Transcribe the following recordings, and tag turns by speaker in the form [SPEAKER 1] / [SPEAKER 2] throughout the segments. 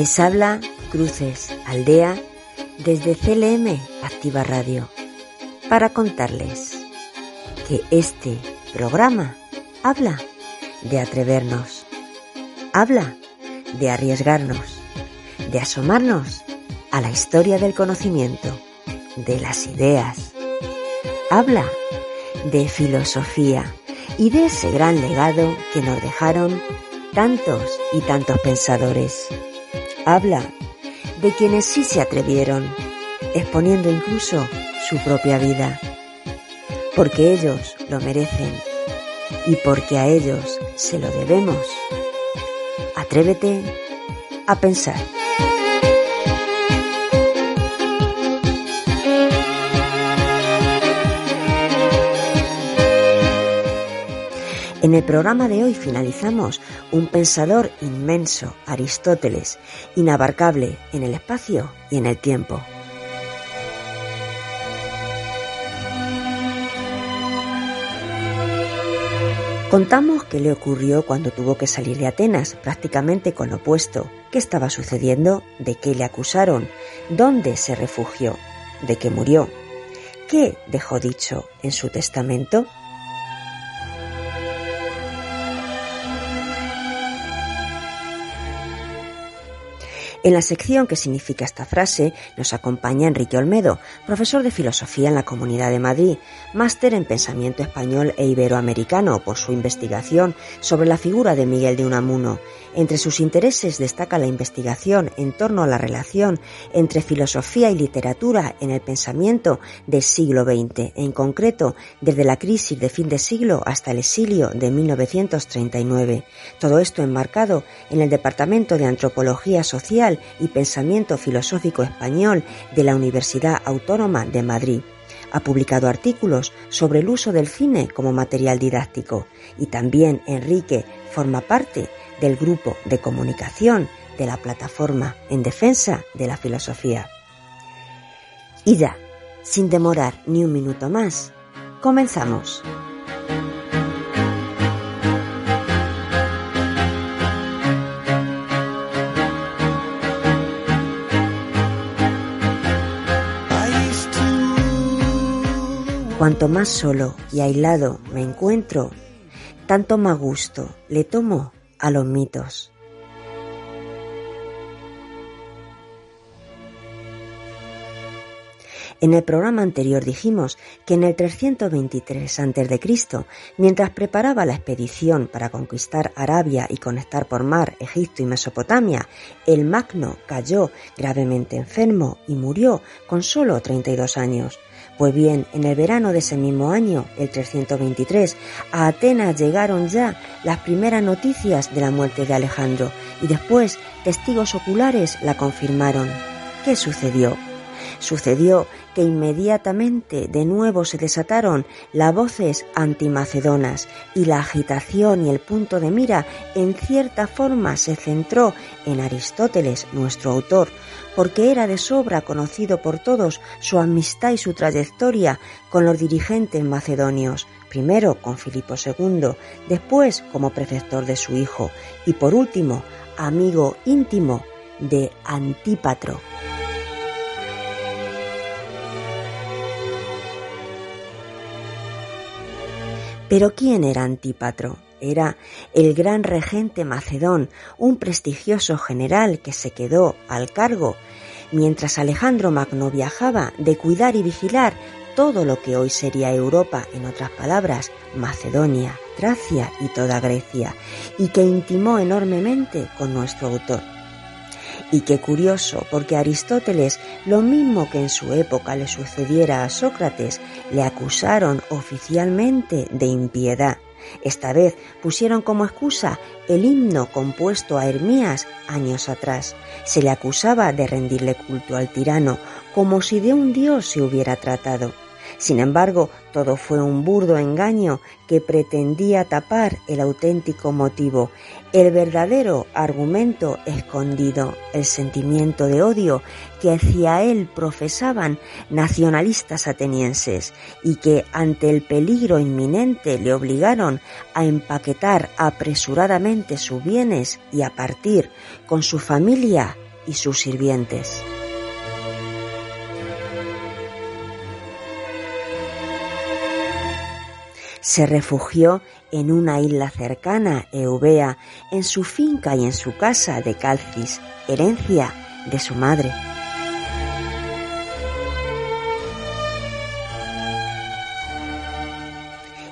[SPEAKER 1] Les habla Cruces Aldea desde CLM Activa Radio para contarles que este programa habla de atrevernos, habla de arriesgarnos, de asomarnos a la historia del conocimiento, de las ideas. Habla de filosofía y de ese gran legado que nos dejaron tantos y tantos pensadores. Habla de quienes sí se atrevieron, exponiendo incluso su propia vida, porque ellos lo merecen y porque a ellos se lo debemos. Atrévete a pensar. En el programa de hoy finalizamos un pensador inmenso, Aristóteles, inabarcable en el espacio y en el tiempo. Contamos qué le ocurrió cuando tuvo que salir de Atenas, prácticamente con lo opuesto, qué estaba sucediendo, de qué le acusaron, dónde se refugió, de qué murió, qué dejó dicho en su testamento. En la sección que significa esta frase nos acompaña Enrique Olmedo, profesor de filosofía en la Comunidad de Madrid, máster en pensamiento español e iberoamericano por su investigación sobre la figura de Miguel de Unamuno. Entre sus intereses destaca la investigación en torno a la relación entre filosofía y literatura en el pensamiento del siglo XX, en concreto desde la crisis de fin de siglo hasta el exilio de 1939. Todo esto enmarcado en el Departamento de Antropología Social y Pensamiento Filosófico Español de la Universidad Autónoma de Madrid. Ha publicado artículos sobre el uso del cine como material didáctico y también Enrique forma parte del grupo de comunicación de la plataforma en defensa de la filosofía. Y ya, sin demorar ni un minuto más, comenzamos. Cuanto más solo y aislado me encuentro, tanto más gusto le tomo a los mitos. En el programa anterior dijimos que en el 323 a.C., mientras preparaba la expedición para conquistar Arabia y conectar por mar Egipto y Mesopotamia, el Magno cayó gravemente enfermo y murió con solo 32 años. Pues bien, en el verano de ese mismo año, el 323, a Atenas llegaron ya las primeras noticias de la muerte de Alejandro y después testigos oculares la confirmaron. ¿Qué sucedió? Sucedió que inmediatamente de nuevo se desataron las voces antimacedonas y la agitación y el punto de mira en cierta forma se centró en Aristóteles, nuestro autor, porque era de sobra conocido por todos su amistad y su trayectoria con los dirigentes macedonios, primero con Filipo II, después como preceptor de su hijo y por último amigo íntimo de Antípatro. Pero ¿quién era Antípatro? Era el gran regente macedón, un prestigioso general que se quedó al cargo mientras Alejandro Magno viajaba de cuidar y vigilar todo lo que hoy sería Europa, en otras palabras, Macedonia, Tracia y toda Grecia, y que intimó enormemente con nuestro autor. Y qué curioso, porque Aristóteles, lo mismo que en su época le sucediera a Sócrates, le acusaron oficialmente de impiedad. Esta vez pusieron como excusa el himno compuesto a Hermías años atrás. Se le acusaba de rendirle culto al tirano, como si de un dios se hubiera tratado. Sin embargo, todo fue un burdo engaño que pretendía tapar el auténtico motivo, el verdadero argumento escondido, el sentimiento de odio que hacia él profesaban nacionalistas atenienses y que ante el peligro inminente le obligaron a empaquetar apresuradamente sus bienes y a partir con su familia y sus sirvientes. Se refugió en una isla cercana, Eubea, en su finca y en su casa de Calcis, herencia de su madre.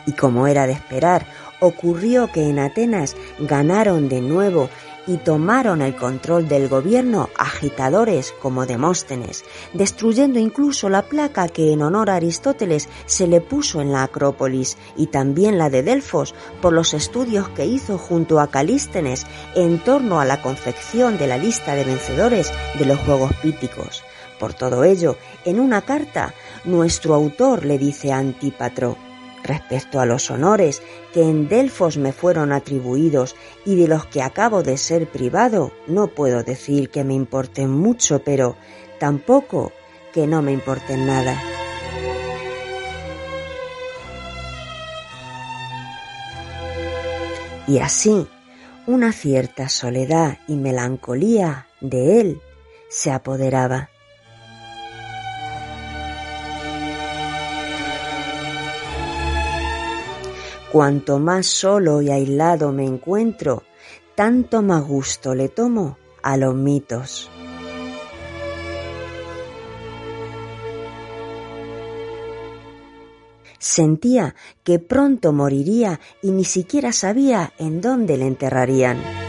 [SPEAKER 1] Y como era de esperar, ocurrió que en Atenas ganaron de nuevo y tomaron el control del gobierno agitadores como Demóstenes, destruyendo incluso la placa que en honor a Aristóteles se le puso en la Acrópolis y también la de Delfos por los estudios que hizo junto a Calístenes en torno a la confección de la lista de vencedores de los Juegos Píticos. Por todo ello, en una carta, nuestro autor le dice a Antípatro, Respecto a los honores que en Delfos me fueron atribuidos y de los que acabo de ser privado, no puedo decir que me importen mucho, pero tampoco que no me importen nada. Y así, una cierta soledad y melancolía de él se apoderaba. Cuanto más solo y aislado me encuentro, tanto más gusto le tomo a los mitos. Sentía que pronto moriría y ni siquiera sabía en dónde le enterrarían.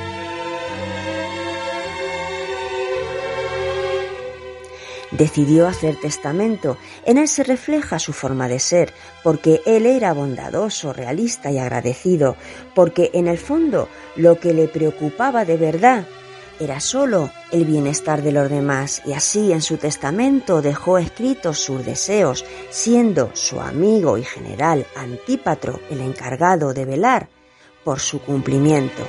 [SPEAKER 1] Decidió hacer testamento. En él se refleja su forma de ser, porque él era bondadoso, realista y agradecido, porque en el fondo lo que le preocupaba de verdad era solo el bienestar de los demás y así en su testamento dejó escritos sus deseos, siendo su amigo y general Antípatro el encargado de velar por su cumplimiento.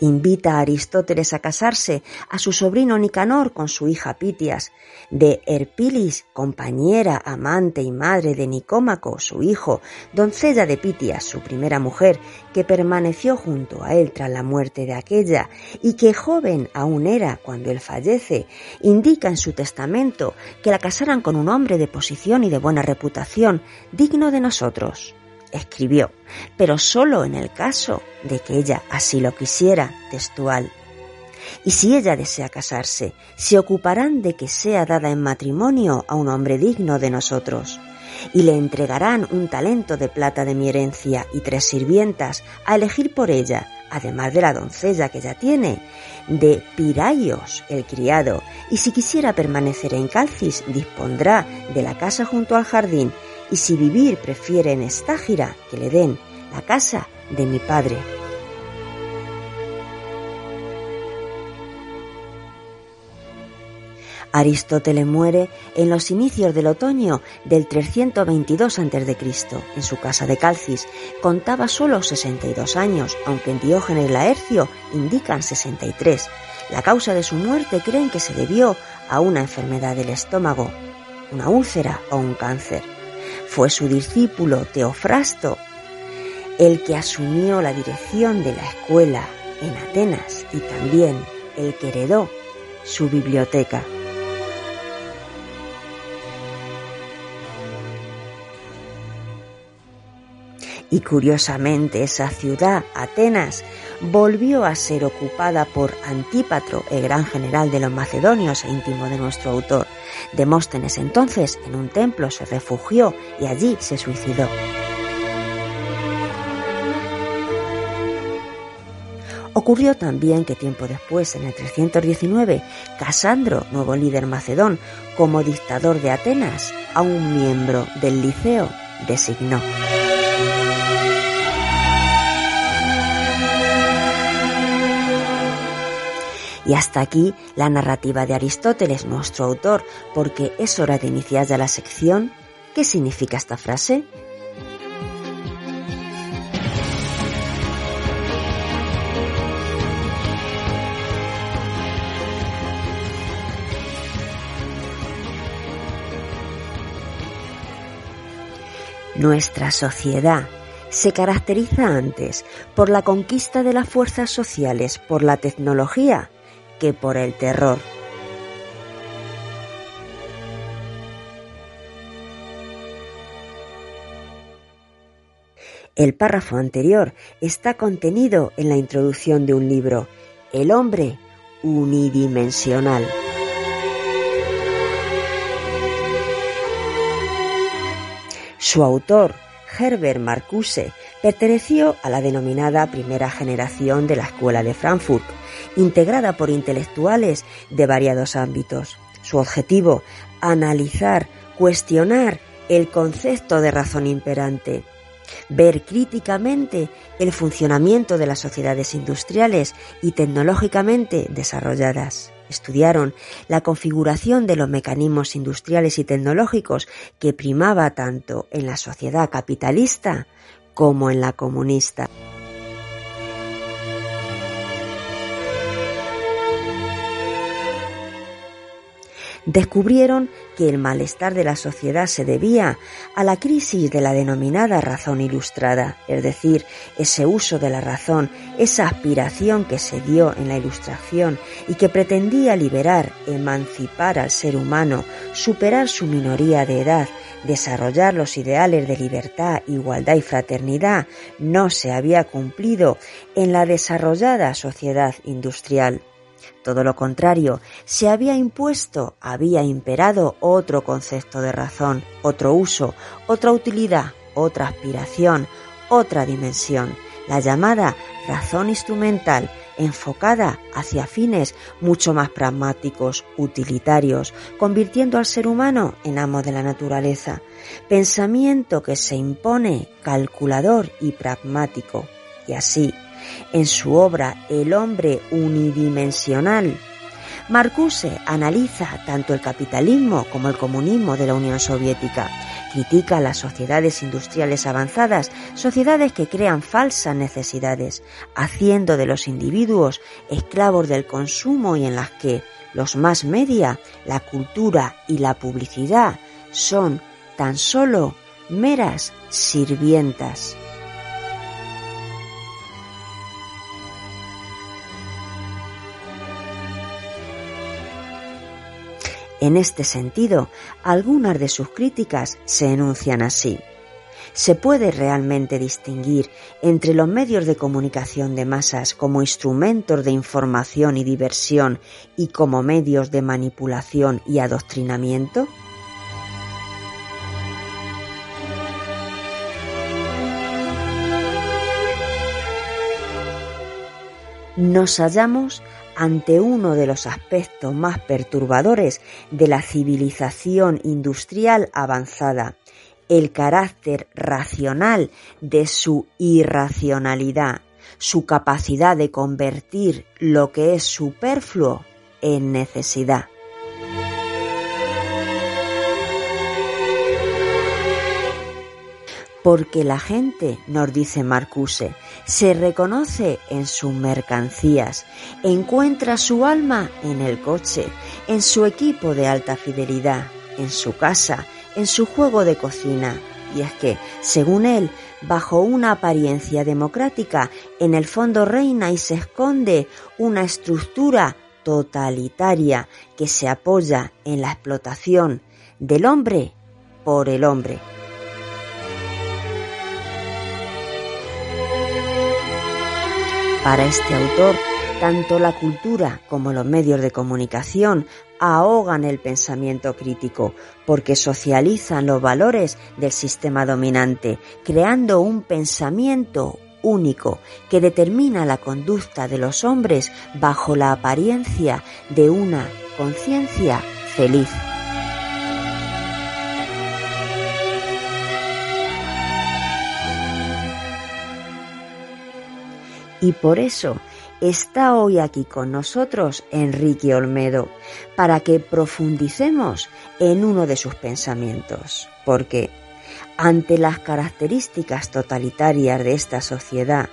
[SPEAKER 1] Invita a Aristóteles a casarse a su sobrino Nicanor con su hija Pitias, de Erpilis, compañera, amante y madre de Nicómaco, su hijo, doncella de Pitias, su primera mujer, que permaneció junto a él tras la muerte de aquella y que joven aún era cuando él fallece, indica en su testamento que la casaran con un hombre de posición y de buena reputación, digno de nosotros escribió, pero solo en el caso de que ella así lo quisiera, textual. Y si ella desea casarse, se ocuparán de que sea dada en matrimonio a un hombre digno de nosotros, y le entregarán un talento de plata de mi herencia y tres sirvientas a elegir por ella, además de la doncella que ya tiene, de Piraios, el criado, y si quisiera permanecer en Calcis, dispondrá de la casa junto al jardín y si vivir prefiere en Estágira, que le den la casa de mi padre. Aristóteles muere en los inicios del otoño del 322 a.C. en su casa de Calcis. Contaba solo 62 años, aunque en Diógenes Laercio indican 63. La causa de su muerte creen que se debió a una enfermedad del estómago, una úlcera o un cáncer. Fue su discípulo Teofrasto el que asumió la dirección de la escuela en Atenas y también el que heredó su biblioteca. Y curiosamente esa ciudad, Atenas, volvió a ser ocupada por Antípatro, el gran general de los macedonios e íntimo de nuestro autor. Demóstenes entonces en un templo se refugió y allí se suicidó. Ocurrió también que tiempo después, en el 319, Casandro, nuevo líder macedón, como dictador de Atenas, a un miembro del liceo designó. Y hasta aquí la narrativa de Aristóteles, nuestro autor, porque es hora de iniciar ya la sección. ¿Qué significa esta frase? Nuestra sociedad se caracteriza antes por la conquista de las fuerzas sociales por la tecnología que por el terror. El párrafo anterior está contenido en la introducción de un libro, El hombre unidimensional. Su autor, Herbert Marcuse, perteneció a la denominada primera generación de la Escuela de Frankfurt, integrada por intelectuales de variados ámbitos. Su objetivo, analizar, cuestionar el concepto de razón imperante, ver críticamente el funcionamiento de las sociedades industriales y tecnológicamente desarrolladas. Estudiaron la configuración de los mecanismos industriales y tecnológicos que primaba tanto en la sociedad capitalista como en la comunista. Descubrieron que el malestar de la sociedad se debía a la crisis de la denominada razón ilustrada, es decir, ese uso de la razón, esa aspiración que se dio en la ilustración y que pretendía liberar, emancipar al ser humano, superar su minoría de edad, desarrollar los ideales de libertad, igualdad y fraternidad, no se había cumplido en la desarrollada sociedad industrial. Todo lo contrario, se había impuesto, había imperado otro concepto de razón, otro uso, otra utilidad, otra aspiración, otra dimensión, la llamada razón instrumental, enfocada hacia fines mucho más pragmáticos, utilitarios, convirtiendo al ser humano en amo de la naturaleza. Pensamiento que se impone calculador y pragmático. Y así, en su obra El hombre unidimensional, Marcuse analiza tanto el capitalismo como el comunismo de la Unión Soviética. Critica las sociedades industriales avanzadas, sociedades que crean falsas necesidades, haciendo de los individuos esclavos del consumo y en las que los más media, la cultura y la publicidad son tan solo meras sirvientas. En este sentido, algunas de sus críticas se enuncian así. ¿Se puede realmente distinguir entre los medios de comunicación de masas como instrumentos de información y diversión y como medios de manipulación y adoctrinamiento? Nos hallamos ante uno de los aspectos más perturbadores de la civilización industrial avanzada, el carácter racional de su irracionalidad, su capacidad de convertir lo que es superfluo en necesidad. Porque la gente, nos dice Marcuse, se reconoce en sus mercancías, encuentra su alma en el coche, en su equipo de alta fidelidad, en su casa, en su juego de cocina. Y es que, según él, bajo una apariencia democrática, en el fondo reina y se esconde una estructura totalitaria que se apoya en la explotación del hombre por el hombre. Para este autor, tanto la cultura como los medios de comunicación ahogan el pensamiento crítico porque socializan los valores del sistema dominante, creando un pensamiento único que determina la conducta de los hombres bajo la apariencia de una conciencia feliz. Y por eso está hoy aquí con nosotros Enrique Olmedo, para que profundicemos en uno de sus pensamientos. Porque ante las características totalitarias de esta sociedad,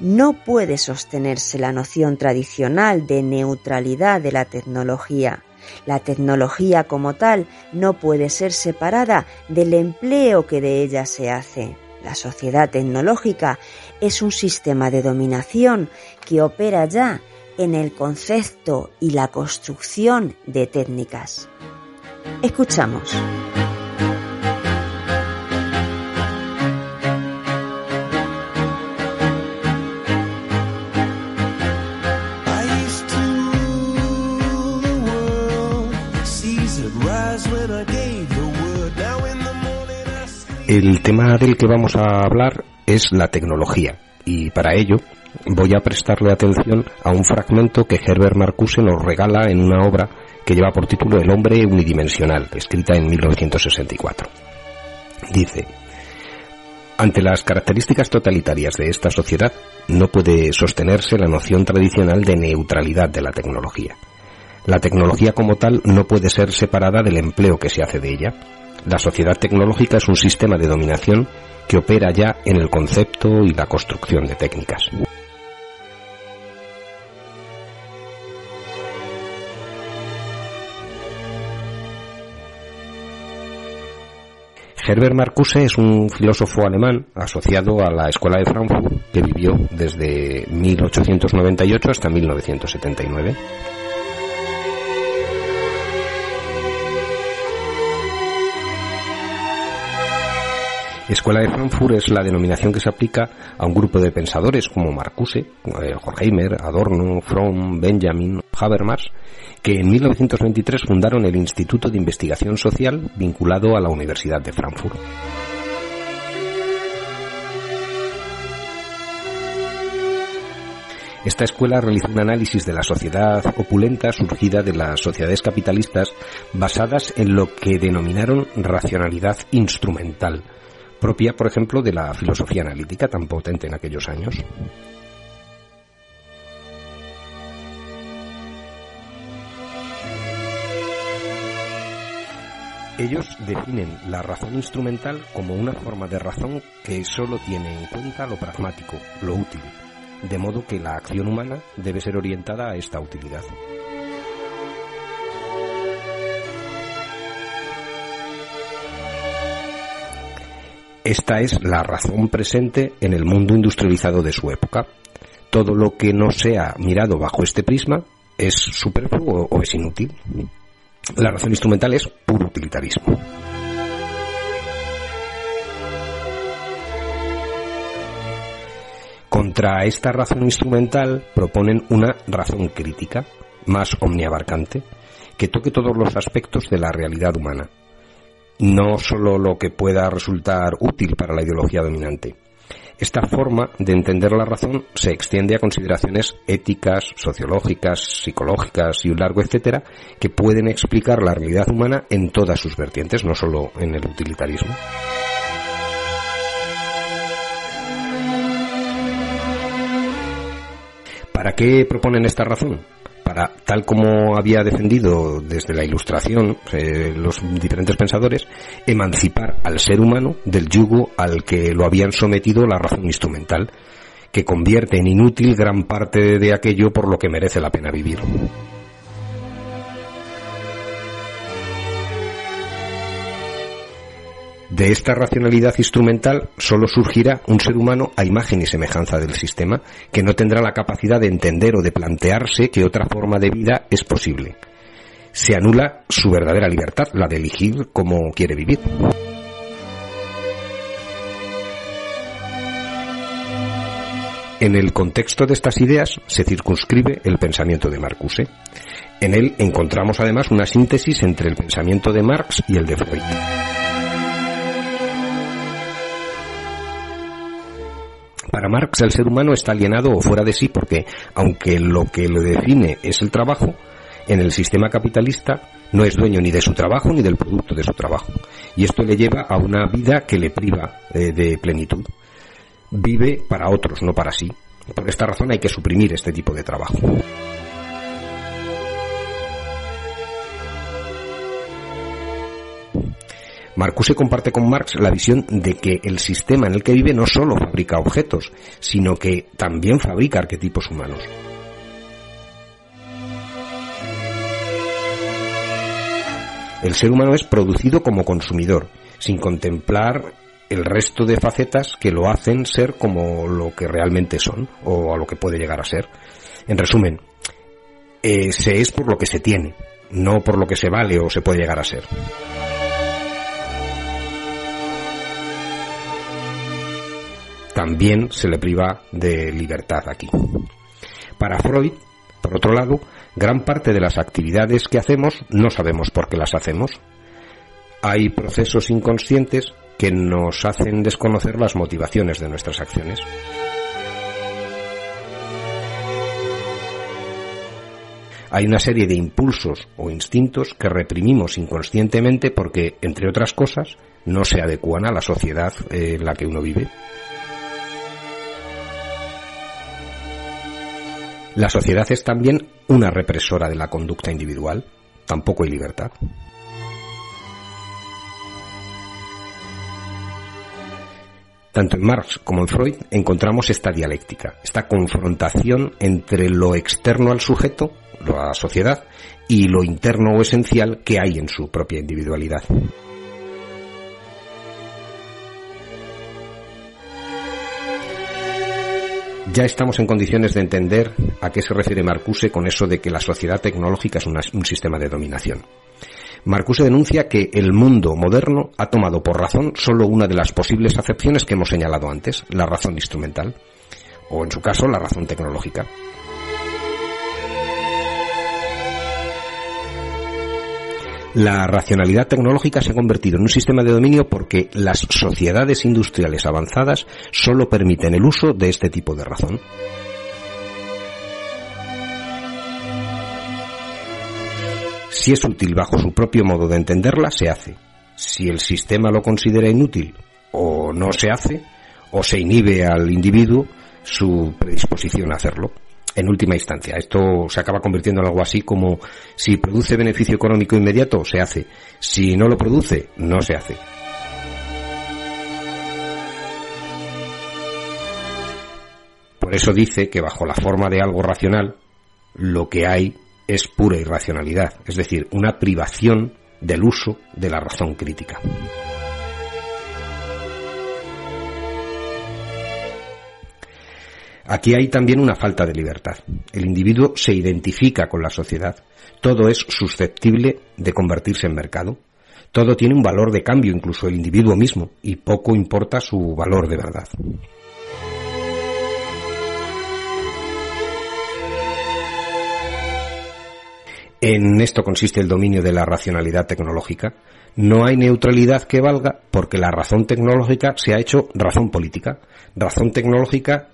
[SPEAKER 1] no puede sostenerse la noción tradicional de neutralidad de la tecnología. La tecnología como tal no puede ser separada del empleo que de ella se hace. La sociedad tecnológica es un sistema de dominación que opera ya en el concepto y la construcción de técnicas. Escuchamos.
[SPEAKER 2] El tema del que vamos a hablar es la tecnología y para ello voy a prestarle atención a un fragmento que Herbert Marcuse nos regala en una obra que lleva por título El hombre unidimensional, escrita en 1964. Dice, ante las características totalitarias de esta sociedad, no puede sostenerse la noción tradicional de neutralidad de la tecnología. La tecnología como tal no puede ser separada del empleo que se hace de ella, la sociedad tecnológica es un sistema de dominación opera ya en el concepto y la construcción de técnicas. Herbert Marcuse es un filósofo alemán asociado a la Escuela de Frankfurt que vivió desde 1898 hasta 1979. Escuela de Frankfurt es la denominación que se aplica a un grupo de pensadores como Marcuse, eh, Horkheimer, Adorno, Fromm, Benjamin, Habermas, que en 1923 fundaron el Instituto de Investigación Social vinculado a la Universidad de Frankfurt. Esta escuela realizó un análisis de la sociedad opulenta surgida de las sociedades capitalistas basadas en lo que denominaron racionalidad instrumental, propia, por ejemplo, de la filosofía analítica tan potente en aquellos años. Ellos definen la razón instrumental como una forma de razón que solo tiene en cuenta lo pragmático, lo útil, de modo que la acción humana debe ser orientada a esta utilidad. Esta es la razón presente en el mundo industrializado de su época. Todo lo que no sea mirado bajo este prisma es superfluo o es inútil. La razón instrumental es puro utilitarismo. Contra esta razón instrumental proponen una razón crítica, más omniabarcante, que toque todos los aspectos de la realidad humana, no solo lo que pueda resultar útil para la ideología dominante. Esta forma de entender la razón se extiende a consideraciones éticas, sociológicas, psicológicas y un largo etcétera que pueden explicar la realidad humana en todas sus vertientes, no solo en el utilitarismo. ¿Para qué proponen esta razón? Para, tal como había defendido desde la Ilustración eh, los diferentes pensadores, emancipar al ser humano del yugo al que lo habían sometido la razón instrumental, que convierte en inútil gran parte de aquello por lo que merece la pena vivir. De esta racionalidad instrumental solo surgirá un ser humano a imagen y semejanza del sistema, que no tendrá la capacidad de entender o de plantearse que otra forma de vida es posible. Se anula su verdadera libertad, la de elegir cómo quiere vivir. En el contexto de estas ideas se circunscribe el pensamiento de Marcuse. En él encontramos además una síntesis entre el pensamiento de Marx y el de Freud. Para Marx el ser humano está alienado o fuera de sí porque, aunque lo que lo define es el trabajo, en el sistema capitalista no es dueño ni de su trabajo ni del producto de su trabajo. Y esto le lleva a una vida que le priva eh, de plenitud. Vive para otros, no para sí. Por esta razón hay que suprimir este tipo de trabajo. Marcuse comparte con Marx la visión de que el sistema en el que vive no solo fabrica objetos, sino que también fabrica arquetipos humanos. El ser humano es producido como consumidor, sin contemplar el resto de facetas que lo hacen ser como lo que realmente son o a lo que puede llegar a ser. En resumen, eh, se es por lo que se tiene, no por lo que se vale o se puede llegar a ser. También se le priva de libertad aquí. Para Freud, por otro lado, gran parte de las actividades que hacemos no sabemos por qué las hacemos. Hay procesos inconscientes que nos hacen desconocer las motivaciones de nuestras acciones. Hay una serie de impulsos o instintos que reprimimos inconscientemente porque, entre otras cosas, no se adecuan a la sociedad en la que uno vive. La sociedad es también una represora de la conducta individual. Tampoco hay libertad. Tanto en Marx como en Freud encontramos esta dialéctica, esta confrontación entre lo externo al sujeto, la sociedad, y lo interno o esencial que hay en su propia individualidad. Ya estamos en condiciones de entender a qué se refiere Marcuse con eso de que la sociedad tecnológica es un sistema de dominación. Marcuse denuncia que el mundo moderno ha tomado por razón solo una de las posibles acepciones que hemos señalado antes, la razón instrumental, o en su caso la razón tecnológica. La racionalidad tecnológica se ha convertido en un sistema de dominio porque las sociedades industriales avanzadas solo permiten el uso de este tipo de razón. Si es útil bajo su propio modo de entenderla, se hace. Si el sistema lo considera inútil, o no se hace, o se inhibe al individuo su predisposición a hacerlo. En última instancia, esto se acaba convirtiendo en algo así como si produce beneficio económico inmediato, se hace. Si no lo produce, no se hace. Por eso dice que bajo la forma de algo racional, lo que hay es pura irracionalidad, es decir, una privación del uso de la razón crítica. Aquí hay también una falta de libertad. El individuo se identifica con la sociedad. Todo es susceptible de convertirse en mercado. Todo tiene un valor de cambio, incluso el individuo mismo, y poco importa su valor de verdad. En esto consiste el dominio de la racionalidad tecnológica. No hay neutralidad que valga porque la razón tecnológica se ha hecho razón política. Razón tecnológica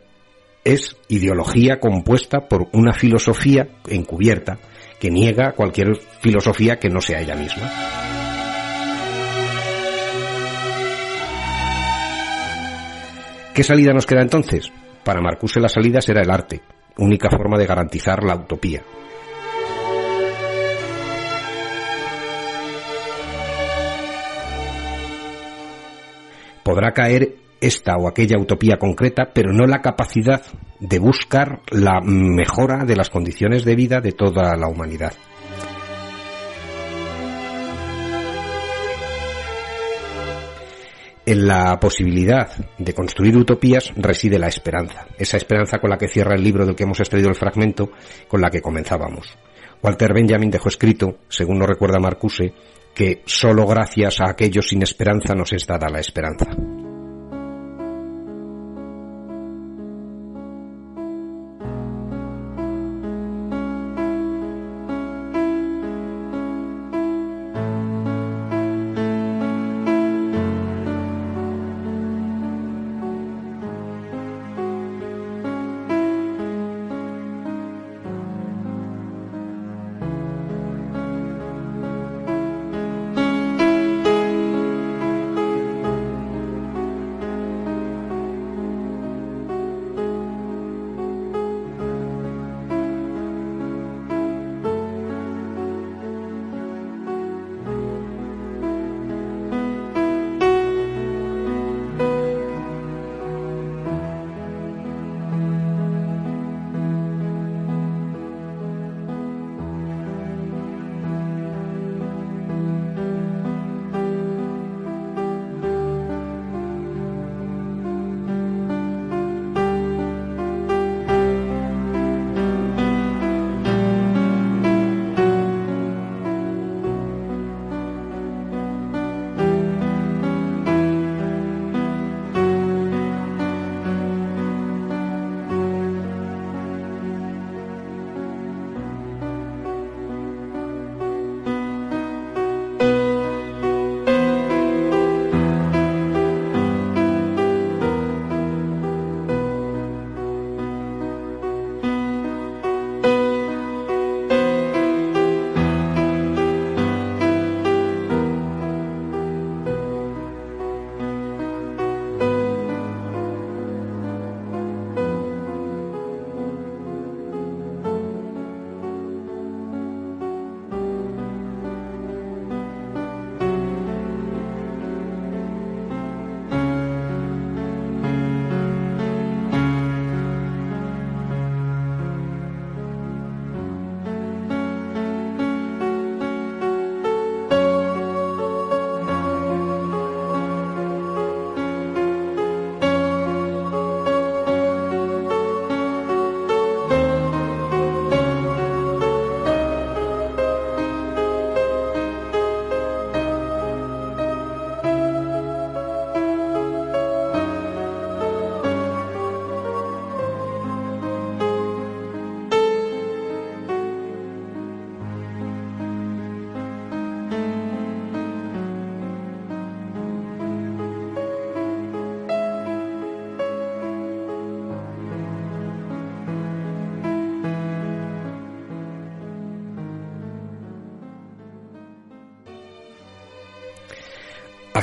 [SPEAKER 2] es ideología compuesta por una filosofía encubierta que niega cualquier filosofía que no sea ella misma. ¿Qué salida nos queda entonces? Para Marcuse la salida será el arte, única forma de garantizar la utopía. podrá caer esta o aquella utopía concreta, pero no la capacidad de buscar la mejora de las condiciones de vida de toda la humanidad. En la posibilidad de construir utopías reside la esperanza, esa esperanza con la que cierra el libro del que hemos extraído el fragmento, con la que comenzábamos. Walter Benjamin dejó escrito, según lo recuerda Marcuse, que sólo gracias a aquellos sin esperanza nos es dada la esperanza.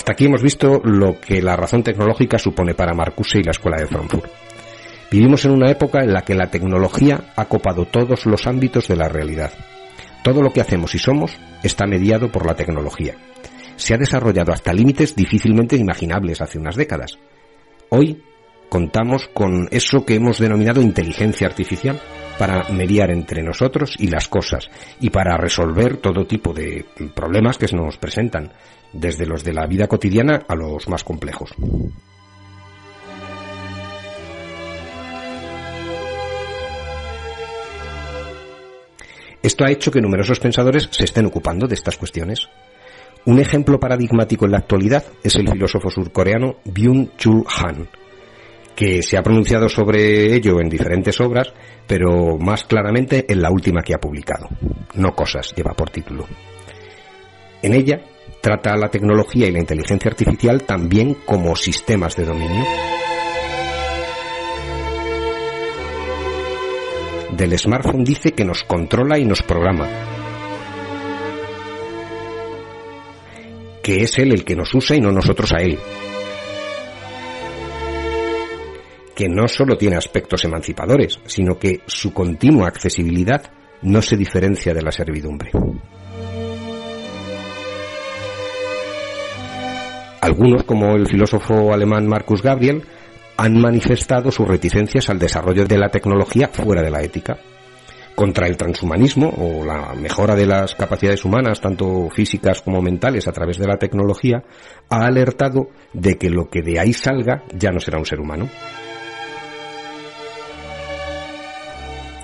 [SPEAKER 2] Hasta aquí hemos visto lo que la razón tecnológica supone para Marcuse y la Escuela de Frankfurt. Vivimos en una época en la que la tecnología ha copado todos los ámbitos de la realidad. Todo lo que hacemos y somos está mediado por la tecnología. Se ha desarrollado hasta límites difícilmente imaginables hace unas décadas. Hoy contamos con eso que hemos denominado inteligencia artificial para mediar entre nosotros y las cosas y para resolver todo tipo de problemas que nos presentan, desde los de la vida cotidiana a los más complejos. Esto ha hecho que numerosos pensadores se estén ocupando de estas cuestiones. Un ejemplo paradigmático en la actualidad es el filósofo surcoreano Byung-Chul Han, que se ha pronunciado sobre ello en diferentes obras, pero más claramente en la última que ha publicado. No cosas lleva por título. En ella trata la tecnología y la inteligencia artificial también como sistemas de dominio. Del smartphone dice que nos controla y nos programa, que es él el que nos usa y no nosotros a él, que no solo tiene aspectos emancipadores, sino que su continua accesibilidad no se diferencia de la servidumbre. Algunos, como el filósofo alemán Marcus Gabriel, han manifestado sus reticencias al desarrollo de la tecnología fuera de la ética. Contra el transhumanismo o la mejora de las capacidades humanas, tanto físicas como mentales, a través de la tecnología, ha alertado de que lo que de ahí salga ya no será un ser humano.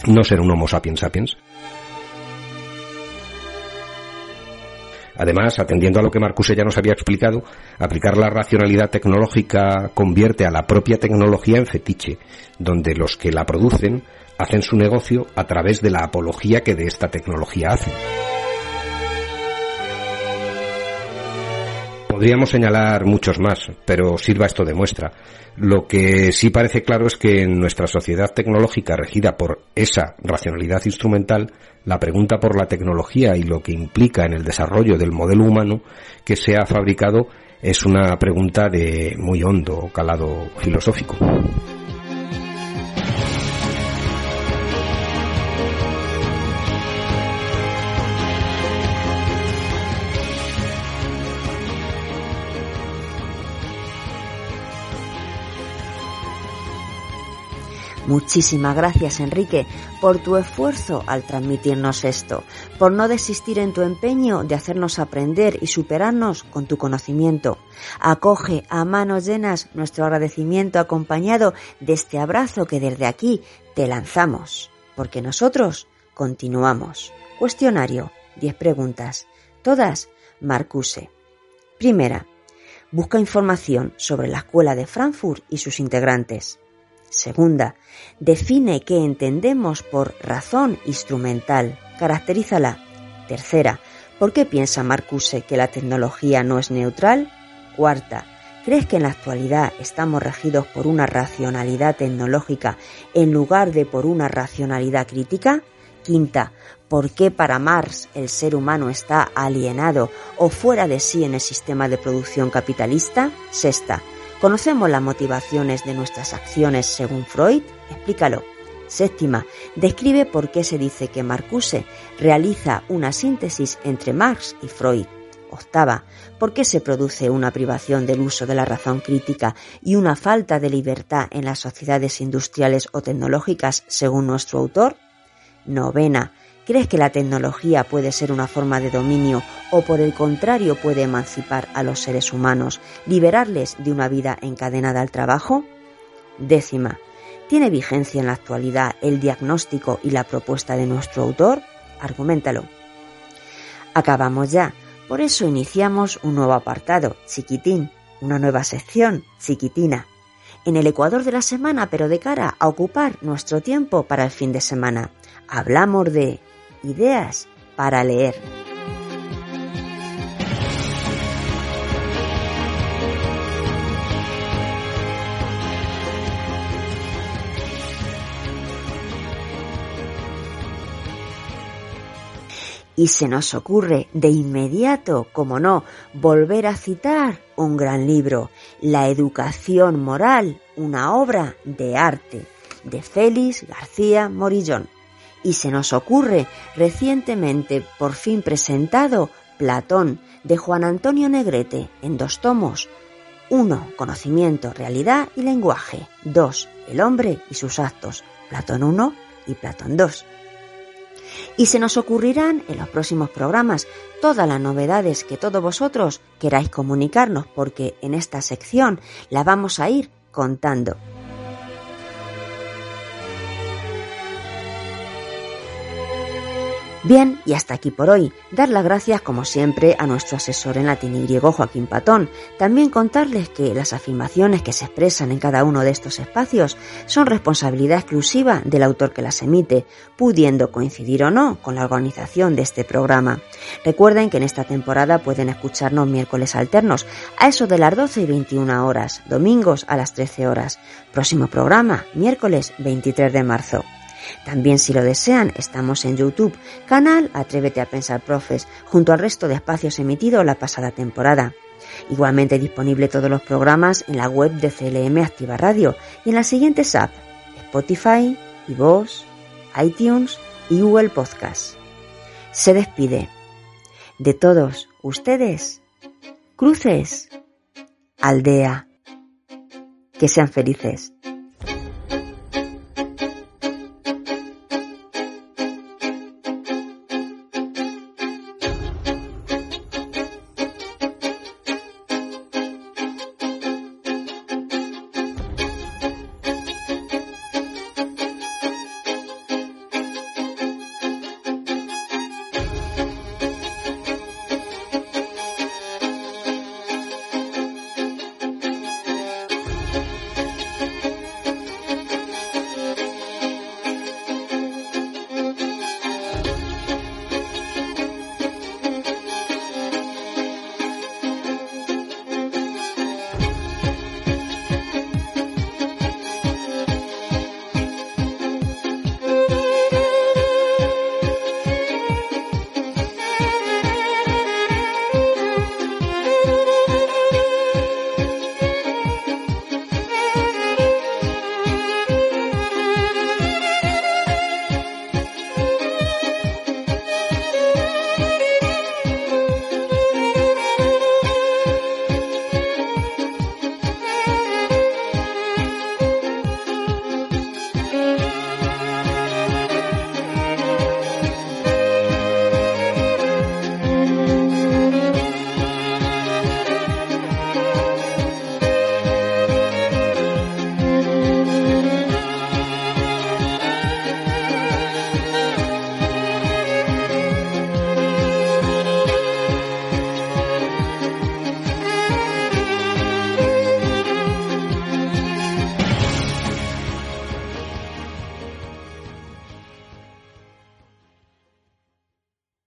[SPEAKER 2] No ser un Homo sapiens sapiens. Además, atendiendo a lo que Marcuse ya nos había explicado, aplicar la racionalidad tecnológica convierte a la propia tecnología en fetiche, donde los que la producen hacen su negocio a través de la apología que de esta tecnología hacen. Podríamos señalar muchos más, pero sirva esto de muestra. Lo que sí parece claro es que en nuestra sociedad tecnológica regida por esa racionalidad instrumental, la pregunta por la tecnología y lo que implica en el desarrollo del modelo humano que se ha fabricado es una pregunta de muy hondo calado filosófico.
[SPEAKER 1] Muchísimas gracias, Enrique, por tu esfuerzo al transmitirnos esto, por no desistir en tu empeño de hacernos aprender y superarnos con tu conocimiento. Acoge a manos llenas nuestro agradecimiento acompañado de este abrazo que desde aquí te lanzamos, porque nosotros continuamos. Cuestionario, 10 preguntas, todas Marcuse. Primera, busca información sobre la Escuela de Frankfurt y sus integrantes. Segunda, define qué entendemos por razón instrumental. Caracterízala. Tercera, ¿por qué piensa Marcuse que la tecnología no es neutral? Cuarta, ¿crees que en la actualidad estamos regidos por una racionalidad tecnológica en lugar de por una racionalidad crítica? Quinta, ¿por qué para Marx el ser humano está alienado o fuera de sí en el sistema de producción capitalista? Sexta, ¿Conocemos las motivaciones de nuestras acciones según Freud? Explícalo. Séptima, describe por qué se dice que Marcuse realiza una síntesis entre Marx y Freud. Octava, ¿por qué se produce una privación del uso de la razón crítica y una falta de libertad en las sociedades industriales o tecnológicas según nuestro autor? Novena, ¿Crees que la tecnología puede ser una forma de dominio o por el contrario puede emancipar a los seres humanos, liberarles de una vida encadenada al trabajo? Décima. ¿Tiene vigencia en la actualidad el diagnóstico y la propuesta de nuestro autor? Argumentalo. Acabamos ya. Por eso iniciamos un nuevo apartado, chiquitín, una nueva sección, chiquitina, en el Ecuador de la semana, pero de cara a ocupar nuestro tiempo para el fin de semana. Hablamos de ideas para leer. Y se nos ocurre de inmediato, como no, volver a citar un gran libro, La educación moral, una obra de arte, de Félix García Morillón. Y se nos ocurre recientemente, por fin presentado, Platón, de Juan Antonio Negrete, en dos tomos. Uno, Conocimiento, realidad y lenguaje. Dos, El hombre y sus actos. Platón 1 y Platón 2 y se nos ocurrirán en los próximos programas todas las novedades que todos vosotros queráis comunicarnos porque en esta sección la vamos a ir contando. Bien, y hasta aquí por hoy. Dar las gracias, como siempre, a nuestro asesor en latín y griego, Joaquín Patón. También contarles que las afirmaciones que se expresan en cada uno de estos espacios son responsabilidad exclusiva del autor que las emite, pudiendo coincidir o no con la organización de este programa. Recuerden que en esta temporada pueden escucharnos miércoles alternos, a eso de las 12 y 21 horas, domingos a las 13 horas. Próximo programa, miércoles 23 de marzo. También si lo desean, estamos en YouTube, canal Atrévete a Pensar Profes, junto al resto de espacios emitidos la pasada temporada. Igualmente disponible todos los programas en la web de CLM Activa Radio y en las siguientes apps, Spotify, iVoox, iTunes y Google Podcast. Se despide de todos ustedes, Cruces, Aldea. Que sean felices.